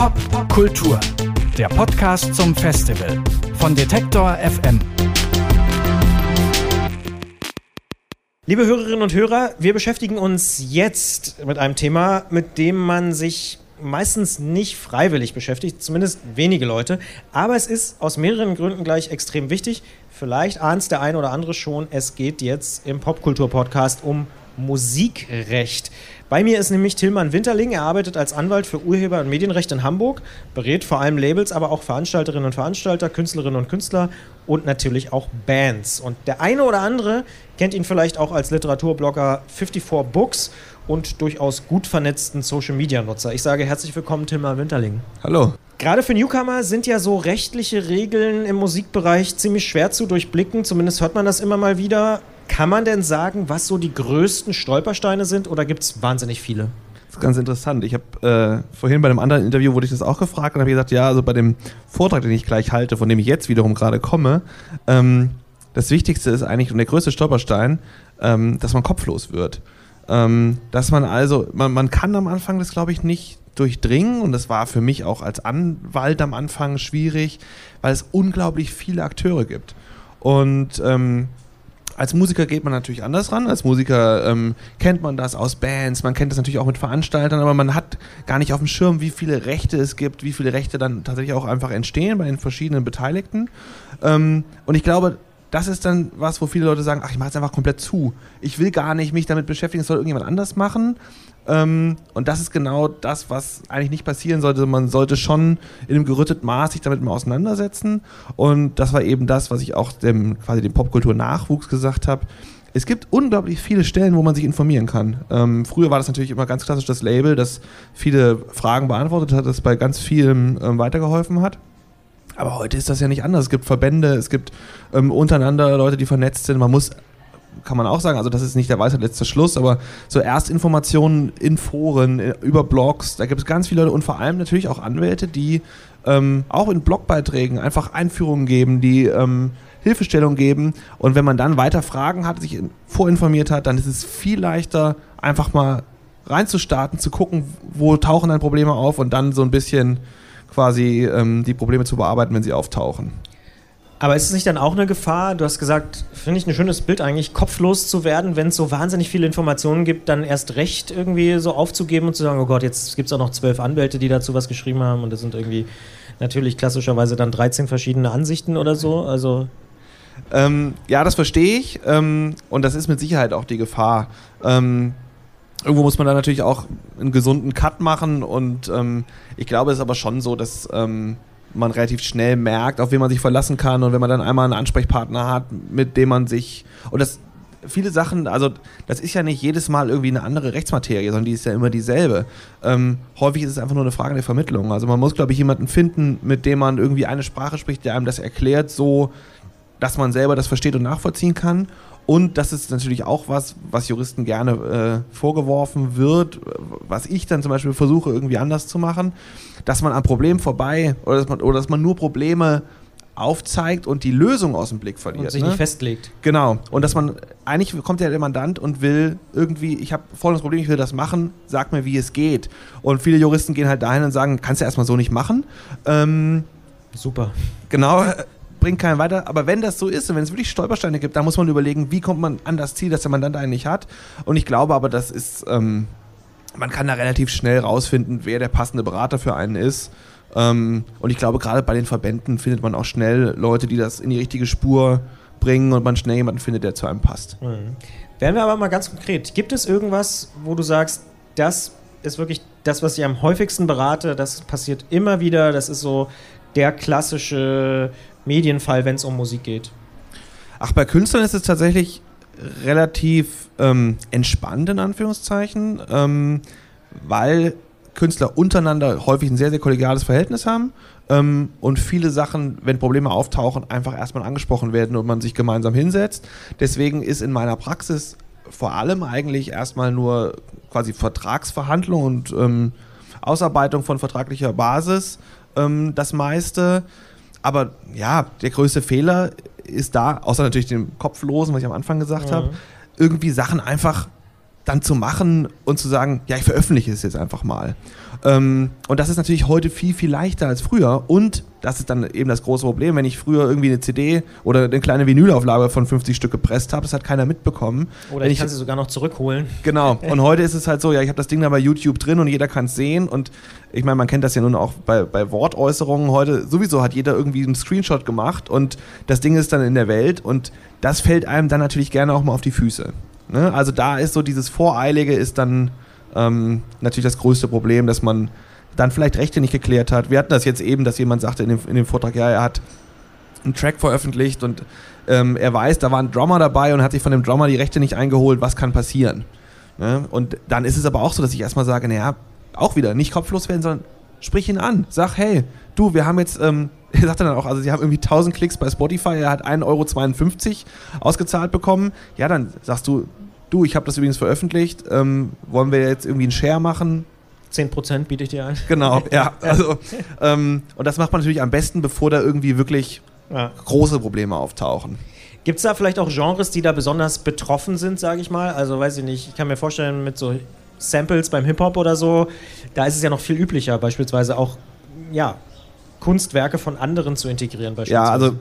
Popkultur, der Podcast zum Festival von Detektor FM. Liebe Hörerinnen und Hörer, wir beschäftigen uns jetzt mit einem Thema, mit dem man sich meistens nicht freiwillig beschäftigt, zumindest wenige Leute. Aber es ist aus mehreren Gründen gleich extrem wichtig. Vielleicht ahnt der ein oder andere schon, es geht jetzt im Popkultur-Podcast um Musikrecht. Bei mir ist nämlich Tillmann Winterling. Er arbeitet als Anwalt für Urheber- und Medienrecht in Hamburg, berät vor allem Labels, aber auch Veranstalterinnen und Veranstalter, Künstlerinnen und Künstler und natürlich auch Bands. Und der eine oder andere kennt ihn vielleicht auch als Literaturblogger 54 Books und durchaus gut vernetzten Social-Media-Nutzer. Ich sage herzlich willkommen, Tillmann Winterling. Hallo. Gerade für Newcomer sind ja so rechtliche Regeln im Musikbereich ziemlich schwer zu durchblicken. Zumindest hört man das immer mal wieder. Kann man denn sagen, was so die größten Stolpersteine sind oder gibt es wahnsinnig viele? Das ist ganz interessant. Ich habe äh, vorhin bei einem anderen Interview wurde ich das auch gefragt und habe gesagt, ja, also bei dem Vortrag, den ich gleich halte, von dem ich jetzt wiederum gerade komme, ähm, das Wichtigste ist eigentlich und der größte Stolperstein, ähm, dass man kopflos wird. Ähm, dass man also, man, man kann am Anfang das glaube ich nicht durchdringen und das war für mich auch als Anwalt am Anfang schwierig, weil es unglaublich viele Akteure gibt. Und ähm, als Musiker geht man natürlich anders ran. Als Musiker ähm, kennt man das aus Bands, man kennt das natürlich auch mit Veranstaltern, aber man hat gar nicht auf dem Schirm, wie viele Rechte es gibt, wie viele Rechte dann tatsächlich auch einfach entstehen bei den verschiedenen Beteiligten. Ähm, und ich glaube, das ist dann was, wo viele Leute sagen, ach, ich mache es einfach komplett zu. Ich will gar nicht mich damit beschäftigen, es soll irgendjemand anders machen. Ähm, und das ist genau das, was eigentlich nicht passieren sollte. Man sollte schon in einem gerütteten Maß sich damit mal auseinandersetzen. Und das war eben das, was ich auch dem, quasi dem Popkultur-Nachwuchs gesagt habe. Es gibt unglaublich viele Stellen, wo man sich informieren kann. Ähm, früher war das natürlich immer ganz klassisch das Label, das viele Fragen beantwortet hat, das bei ganz vielen ähm, weitergeholfen hat. Aber heute ist das ja nicht anders. Es gibt Verbände, es gibt ähm, untereinander Leute, die vernetzt sind. Man muss kann man auch sagen, also das ist nicht der Weisheit letzter Schluss, aber so Erstinformationen in Foren, äh, über Blogs, da gibt es ganz viele Leute und vor allem natürlich auch Anwälte, die ähm, auch in Blogbeiträgen einfach Einführungen geben, die ähm, Hilfestellung geben und wenn man dann weiter Fragen hat, sich vorinformiert hat, dann ist es viel leichter, einfach mal reinzustarten, zu gucken, wo tauchen dann Probleme auf und dann so ein bisschen quasi ähm, die Probleme zu bearbeiten, wenn sie auftauchen. Aber ist es nicht dann auch eine Gefahr? Du hast gesagt, finde ich ein schönes Bild eigentlich, kopflos zu werden, wenn es so wahnsinnig viele Informationen gibt, dann erst recht irgendwie so aufzugeben und zu sagen, oh Gott, jetzt gibt es auch noch zwölf Anwälte, die dazu was geschrieben haben und das sind irgendwie natürlich klassischerweise dann 13 verschiedene Ansichten oder so. Also ähm, ja, das verstehe ich ähm, und das ist mit Sicherheit auch die Gefahr. Ähm, irgendwo muss man da natürlich auch einen gesunden Cut machen und ähm, ich glaube, es ist aber schon so, dass ähm, man relativ schnell merkt, auf wen man sich verlassen kann und wenn man dann einmal einen Ansprechpartner hat, mit dem man sich und das viele Sachen, also das ist ja nicht jedes Mal irgendwie eine andere Rechtsmaterie, sondern die ist ja immer dieselbe. Ähm, häufig ist es einfach nur eine Frage der Vermittlung. Also man muss, glaube ich, jemanden finden, mit dem man irgendwie eine Sprache spricht, der einem das erklärt, so dass man selber das versteht und nachvollziehen kann. Und das ist natürlich auch was, was Juristen gerne äh, vorgeworfen wird, was ich dann zum Beispiel versuche irgendwie anders zu machen, dass man am Problem vorbei oder dass man, oder dass man nur Probleme aufzeigt und die Lösung aus dem Blick verliert. Und sich ne? nicht festlegt. Genau. Und dass man, eigentlich kommt ja der Mandant und will irgendwie, ich habe folgendes Problem, ich will das machen, sag mir, wie es geht. Und viele Juristen gehen halt dahin und sagen, kannst du erstmal so nicht machen. Ähm, Super. Genau, bringt keinen weiter. Aber wenn das so ist und wenn es wirklich Stolpersteine gibt, dann muss man überlegen, wie kommt man an das Ziel, das der Mandant eigentlich hat. Und ich glaube aber, das ist, ähm, man kann da relativ schnell rausfinden, wer der passende Berater für einen ist. Ähm, und ich glaube, gerade bei den Verbänden findet man auch schnell Leute, die das in die richtige Spur bringen und man schnell jemanden findet, der zu einem passt. Mhm. Werden wir aber mal ganz konkret. Gibt es irgendwas, wo du sagst, das ist wirklich das, was ich am häufigsten berate, das passiert immer wieder, das ist so der klassische Medienfall, wenn es um Musik geht? Ach, bei Künstlern ist es tatsächlich relativ ähm, entspannt, in Anführungszeichen, ähm, weil Künstler untereinander häufig ein sehr, sehr kollegiales Verhältnis haben ähm, und viele Sachen, wenn Probleme auftauchen, einfach erstmal angesprochen werden und man sich gemeinsam hinsetzt. Deswegen ist in meiner Praxis vor allem eigentlich erstmal nur quasi Vertragsverhandlung und ähm, Ausarbeitung von vertraglicher Basis ähm, das meiste. Aber ja, der größte Fehler ist da, außer natürlich dem Kopflosen, was ich am Anfang gesagt mhm. habe, irgendwie Sachen einfach dann zu machen und zu sagen, ja, ich veröffentliche es jetzt einfach mal. Ähm, und das ist natürlich heute viel, viel leichter als früher. Und das ist dann eben das große Problem, wenn ich früher irgendwie eine CD oder eine kleine Vinylauflage von 50 Stück gepresst habe, das hat keiner mitbekommen. Oder ich, ich kann sie sogar noch zurückholen. Genau. Und heute ist es halt so, ja, ich habe das Ding da bei YouTube drin und jeder kann es sehen. Und ich meine, man kennt das ja nun auch bei, bei Wortäußerungen heute. Sowieso hat jeder irgendwie einen Screenshot gemacht und das Ding ist dann in der Welt. Und das fällt einem dann natürlich gerne auch mal auf die Füße. Ne? Also da ist so dieses Voreilige ist dann ähm, natürlich das größte Problem, dass man dann vielleicht Rechte nicht geklärt hat. Wir hatten das jetzt eben, dass jemand sagte in dem, in dem Vortrag, ja, er hat einen Track veröffentlicht und ähm, er weiß, da war ein Drummer dabei und hat sich von dem Drummer die Rechte nicht eingeholt, was kann passieren? Ne? Und dann ist es aber auch so, dass ich erstmal sage, naja, auch wieder, nicht kopflos werden, sondern sprich ihn an. Sag, hey, du, wir haben jetzt, ähm, er sagte dann auch, also sie haben irgendwie 1000 Klicks bei Spotify, er hat 1,52 Euro ausgezahlt bekommen. Ja, dann sagst du, du, ich habe das übrigens veröffentlicht, ähm, wollen wir jetzt irgendwie einen Share machen? 10% biete ich dir an. Genau, ja. Also, ähm, und das macht man natürlich am besten, bevor da irgendwie wirklich ja. große Probleme auftauchen. Gibt es da vielleicht auch Genres, die da besonders betroffen sind, sage ich mal? Also weiß ich nicht, ich kann mir vorstellen, mit so Samples beim Hip-Hop oder so, da ist es ja noch viel üblicher, beispielsweise auch, ja, Kunstwerke von anderen zu integrieren. Beispielsweise. Ja, also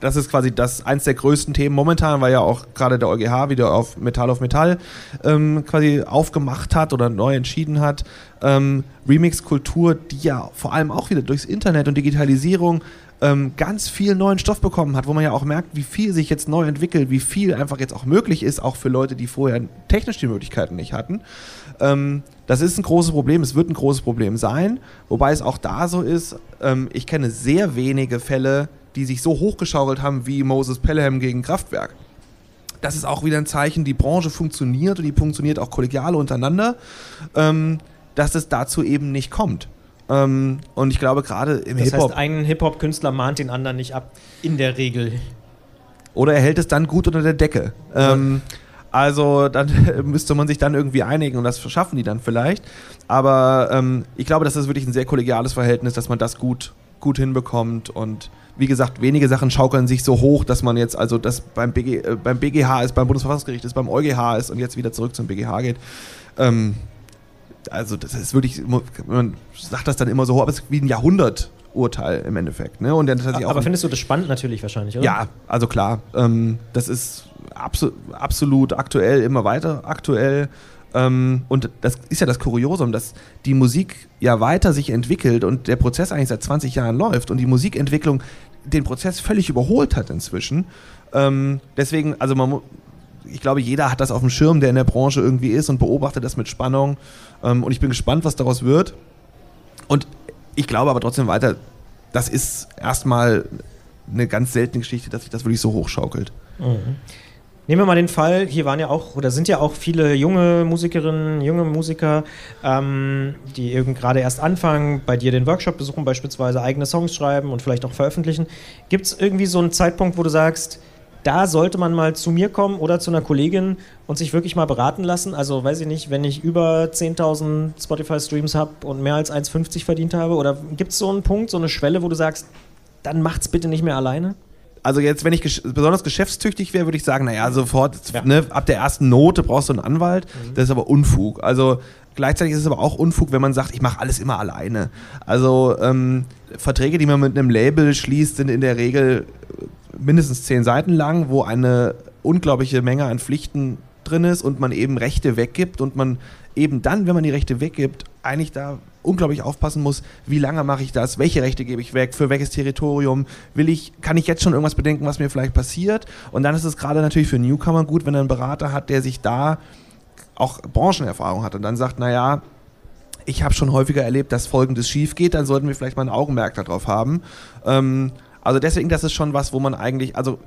das ist quasi das eins der größten Themen momentan, weil ja auch gerade der EuGH wieder auf Metall auf Metall ähm, quasi aufgemacht hat oder neu entschieden hat. Ähm, Remix-Kultur, die ja vor allem auch wieder durchs Internet und Digitalisierung ähm, ganz viel neuen Stoff bekommen hat, wo man ja auch merkt, wie viel sich jetzt neu entwickelt, wie viel einfach jetzt auch möglich ist, auch für Leute, die vorher technisch die Möglichkeiten nicht hatten. Ähm, das ist ein großes Problem, es wird ein großes Problem sein, wobei es auch da so ist, ähm, ich kenne sehr wenige Fälle, die sich so hochgeschaukelt haben wie Moses Pelham gegen Kraftwerk. Das ist auch wieder ein Zeichen, die Branche funktioniert und die funktioniert auch kollegial untereinander, ähm, dass es dazu eben nicht kommt. Ähm, und ich glaube gerade im Hip-Hop. Das heißt, ein Hip-Hop-Künstler mahnt den anderen nicht ab, in der Regel. Oder er hält es dann gut unter der Decke. Ähm, also dann müsste man sich dann irgendwie einigen und das schaffen die dann vielleicht. Aber ähm, ich glaube, das ist wirklich ein sehr kollegiales Verhältnis, dass man das gut, gut hinbekommt und wie gesagt, wenige Sachen schaukeln sich so hoch, dass man jetzt, also das beim, BG, äh, beim BGH ist, beim Bundesverfassungsgericht ist, beim EuGH ist und jetzt wieder zurück zum BGH geht. Ähm, also das ist wirklich, man sagt das dann immer so hoch, aber es ist wie ein Jahrhunderturteil im Endeffekt. Ne? Und dann aber auch findest du das spannend natürlich wahrscheinlich, oder? Ja, also klar. Ähm, das ist abso absolut aktuell, immer weiter aktuell. Ähm, und das ist ja das Kuriosum, dass die Musik ja weiter sich entwickelt und der Prozess eigentlich seit 20 Jahren läuft und die Musikentwicklung den Prozess völlig überholt hat inzwischen. Ähm, deswegen, also man, ich glaube, jeder hat das auf dem Schirm, der in der Branche irgendwie ist und beobachtet das mit Spannung. Ähm, und ich bin gespannt, was daraus wird. Und ich glaube aber trotzdem weiter, das ist erstmal eine ganz seltene Geschichte, dass sich das wirklich so hochschaukelt. Mhm. Nehmen wir mal den Fall, hier waren ja auch oder sind ja auch viele junge Musikerinnen, junge Musiker, ähm, die eben gerade erst anfangen, bei dir den Workshop besuchen, beispielsweise eigene Songs schreiben und vielleicht auch veröffentlichen. Gibt es irgendwie so einen Zeitpunkt, wo du sagst, da sollte man mal zu mir kommen oder zu einer Kollegin und sich wirklich mal beraten lassen. Also weiß ich nicht, wenn ich über 10.000 Spotify-Streams habe und mehr als 1,50 verdient habe. Oder gibt es so einen Punkt, so eine Schwelle, wo du sagst, dann macht's bitte nicht mehr alleine? Also jetzt, wenn ich gesch besonders geschäftstüchtig wäre, würde ich sagen, naja, sofort, ja. ne, ab der ersten Note brauchst du einen Anwalt. Mhm. Das ist aber Unfug. Also gleichzeitig ist es aber auch Unfug, wenn man sagt, ich mache alles immer alleine. Also ähm, Verträge, die man mit einem Label schließt, sind in der Regel mindestens zehn Seiten lang, wo eine unglaubliche Menge an Pflichten drin ist und man eben Rechte weggibt und man eben dann, wenn man die Rechte weggibt, eigentlich da unglaublich aufpassen muss, wie lange mache ich das, welche Rechte gebe ich weg, für welches Territorium will ich, kann ich jetzt schon irgendwas bedenken, was mir vielleicht passiert und dann ist es gerade natürlich für Newcomer gut, wenn er einen Berater hat, der sich da auch Branchenerfahrung hat und dann sagt, naja, ich habe schon häufiger erlebt, dass Folgendes schief geht, dann sollten wir vielleicht mal ein Augenmerk darauf haben. Ähm, also deswegen, das ist schon was, wo man eigentlich, also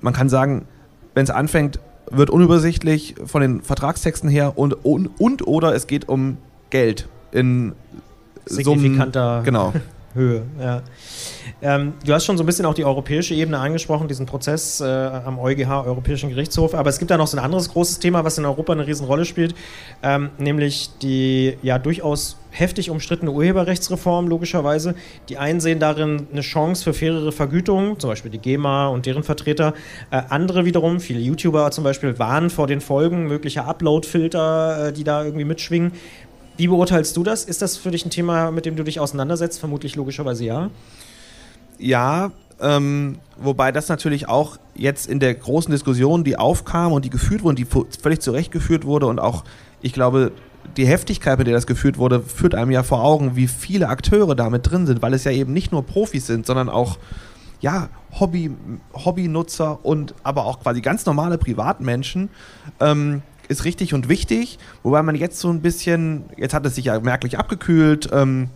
man kann sagen, wenn es anfängt, wird unübersichtlich von den Vertragstexten her und, und, und oder es geht um Geld in signifikanter Summen, genau Höhe, ja. Ähm, du hast schon so ein bisschen auch die europäische Ebene angesprochen, diesen Prozess äh, am EuGH, Europäischen Gerichtshof. Aber es gibt da noch so ein anderes großes Thema, was in Europa eine Riesenrolle spielt, ähm, nämlich die ja durchaus heftig umstrittene Urheberrechtsreform, logischerweise. Die einen sehen darin eine Chance für fairere Vergütung, zum Beispiel die GEMA und deren Vertreter. Äh, andere wiederum, viele YouTuber zum Beispiel, warnen vor den Folgen möglicher Upload-Filter, äh, die da irgendwie mitschwingen. Wie beurteilst du das? Ist das für dich ein Thema, mit dem du dich auseinandersetzt? Vermutlich logischerweise ja. Ja, ähm, wobei das natürlich auch jetzt in der großen Diskussion, die aufkam und die geführt wurde, die völlig zurechtgeführt wurde und auch, ich glaube, die Heftigkeit, mit der das geführt wurde, führt einem ja vor Augen, wie viele Akteure damit drin sind, weil es ja eben nicht nur Profis sind, sondern auch ja, Hobby, Hobbynutzer und aber auch quasi ganz normale Privatmenschen. Ähm, ist richtig und wichtig, wobei man jetzt so ein bisschen, jetzt hat es sich ja merklich abgekühlt, ähm,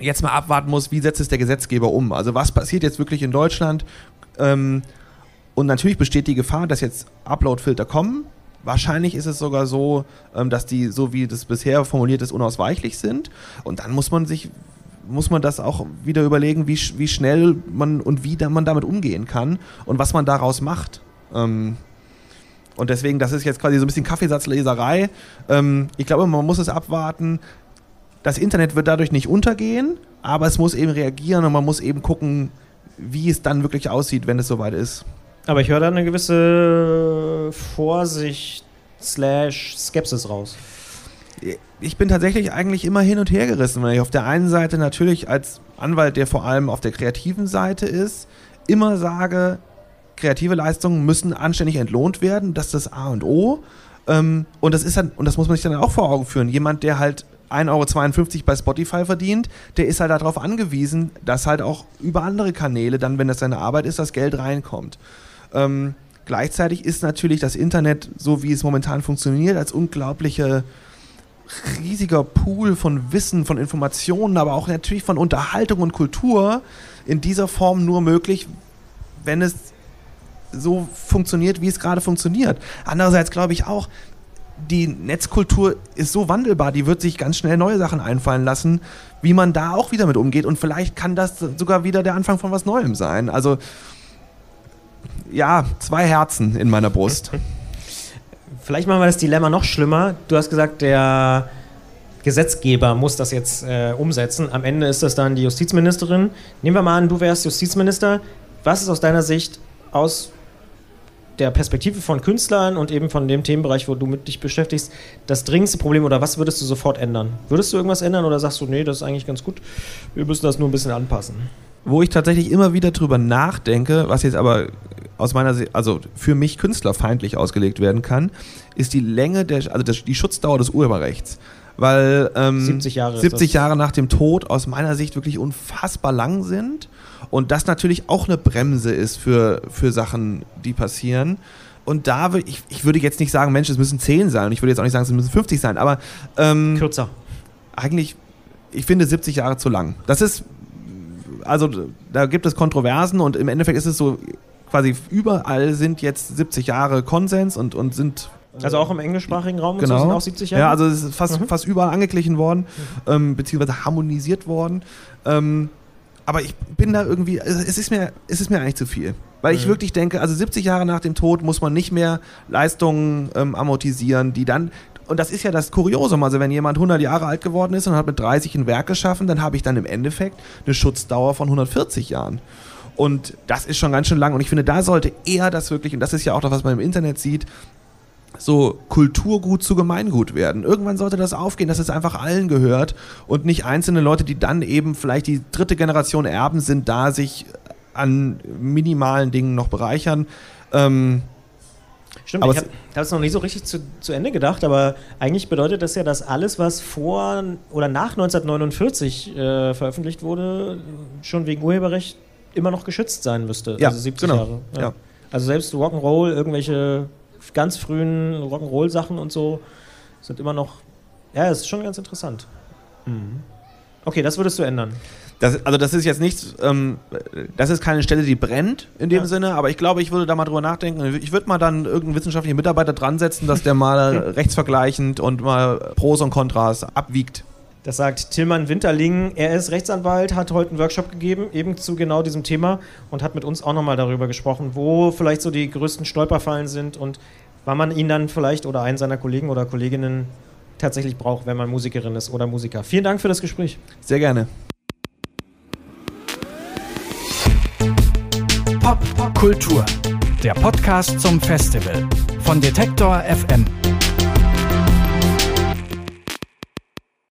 jetzt mal abwarten muss, wie setzt es der Gesetzgeber um? Also was passiert jetzt wirklich in Deutschland? Ähm, und natürlich besteht die Gefahr, dass jetzt Upload-Filter kommen. Wahrscheinlich ist es sogar so, ähm, dass die, so wie das bisher formuliert ist, unausweichlich sind. Und dann muss man sich, muss man das auch wieder überlegen, wie, wie schnell man und wie man damit umgehen kann und was man daraus macht. Ähm, und deswegen, das ist jetzt quasi so ein bisschen Kaffeesatzleserei. Ähm, ich glaube, man muss es abwarten. Das Internet wird dadurch nicht untergehen, aber es muss eben reagieren und man muss eben gucken, wie es dann wirklich aussieht, wenn es soweit ist. Aber ich höre da eine gewisse Vorsicht slash Skepsis raus. Ich bin tatsächlich eigentlich immer hin und her gerissen, weil ich auf der einen Seite natürlich als Anwalt, der vor allem auf der kreativen Seite ist, immer sage, kreative Leistungen müssen anständig entlohnt werden. Das ist das A und O. Ähm, und das ist dann, und das muss man sich dann auch vor Augen führen. Jemand, der halt 1,52 Euro bei Spotify verdient, der ist halt darauf angewiesen, dass halt auch über andere Kanäle, dann, wenn das seine Arbeit ist, das Geld reinkommt. Ähm, gleichzeitig ist natürlich das Internet, so wie es momentan funktioniert, als unglaubliche riesiger Pool von Wissen, von Informationen, aber auch natürlich von Unterhaltung und Kultur in dieser Form nur möglich, wenn es so funktioniert, wie es gerade funktioniert. Andererseits glaube ich auch, die Netzkultur ist so wandelbar, die wird sich ganz schnell neue Sachen einfallen lassen, wie man da auch wieder mit umgeht. Und vielleicht kann das sogar wieder der Anfang von was Neuem sein. Also ja, zwei Herzen in meiner Brust. Vielleicht machen wir das Dilemma noch schlimmer. Du hast gesagt, der Gesetzgeber muss das jetzt äh, umsetzen. Am Ende ist das dann die Justizministerin. Nehmen wir mal an, du wärst Justizminister. Was ist aus deiner Sicht aus der Perspektive von Künstlern und eben von dem Themenbereich, wo du mit dich beschäftigst, das dringendste Problem oder was würdest du sofort ändern? Würdest du irgendwas ändern oder sagst du, nee, das ist eigentlich ganz gut, wir müssen das nur ein bisschen anpassen? Wo ich tatsächlich immer wieder drüber nachdenke, was jetzt aber aus meiner Sicht, also für mich künstlerfeindlich ausgelegt werden kann, ist die Länge der, also die Schutzdauer des Urheberrechts. Weil ähm, 70 Jahre, 70 Jahre nach dem Tod aus meiner Sicht wirklich unfassbar lang sind und das natürlich auch eine Bremse ist für, für Sachen, die passieren. Und da würde ich, ich würde jetzt nicht sagen, Mensch, es müssen 10 sein. Und ich würde jetzt auch nicht sagen, es müssen 50 sein. Aber ähm, kürzer. Eigentlich, ich finde 70 Jahre zu lang. Das ist, also da gibt es Kontroversen und im Endeffekt ist es so, quasi überall sind jetzt 70 Jahre Konsens und, und sind also auch im englischsprachigen Raum genau. so sind auch 70 Jahre? Ja, also es ist fast, mhm. fast überall angeglichen worden, mhm. ähm, beziehungsweise harmonisiert worden. Ähm, aber ich bin da irgendwie, es ist mir, es ist mir eigentlich zu viel. Weil ich mhm. wirklich denke, also 70 Jahre nach dem Tod muss man nicht mehr Leistungen ähm, amortisieren, die dann, und das ist ja das Kuriosum, also wenn jemand 100 Jahre alt geworden ist und hat mit 30 ein Werk geschaffen, dann habe ich dann im Endeffekt eine Schutzdauer von 140 Jahren. Und das ist schon ganz schön lang. Und ich finde, da sollte eher das wirklich, und das ist ja auch das, was man im Internet sieht, so Kulturgut zu Gemeingut werden. Irgendwann sollte das aufgehen, dass es einfach allen gehört und nicht einzelne Leute, die dann eben vielleicht die dritte Generation Erben sind, da sich an minimalen Dingen noch bereichern. Ähm, Stimmt, aber ich habe es noch nie so richtig zu, zu Ende gedacht, aber eigentlich bedeutet das ja, dass alles, was vor oder nach 1949 äh, veröffentlicht wurde, schon wegen Urheberrecht immer noch geschützt sein müsste. Ja, also 70 genau. Jahre. Ja. Ja. Also selbst Rock'n'Roll, irgendwelche ganz frühen Rock'n'Roll-Sachen und so sind immer noch. Ja, es ist schon ganz interessant. Mhm. Okay, das würdest du ändern. Das, also das ist jetzt nichts, ähm, das ist keine Stelle, die brennt in dem ja. Sinne, aber ich glaube, ich würde da mal drüber nachdenken. Ich würde mal dann irgendeinen wissenschaftlichen Mitarbeiter dran setzen, dass der mal rechtsvergleichend und mal Pros und Kontras abwiegt. Das sagt Tillmann Winterling. Er ist Rechtsanwalt, hat heute einen Workshop gegeben, eben zu genau diesem Thema und hat mit uns auch nochmal darüber gesprochen, wo vielleicht so die größten Stolperfallen sind und wann man ihn dann vielleicht oder einen seiner Kollegen oder Kolleginnen tatsächlich braucht, wenn man Musikerin ist oder Musiker. Vielen Dank für das Gespräch. Sehr gerne. Pop Kultur, der Podcast zum Festival von Detektor FM.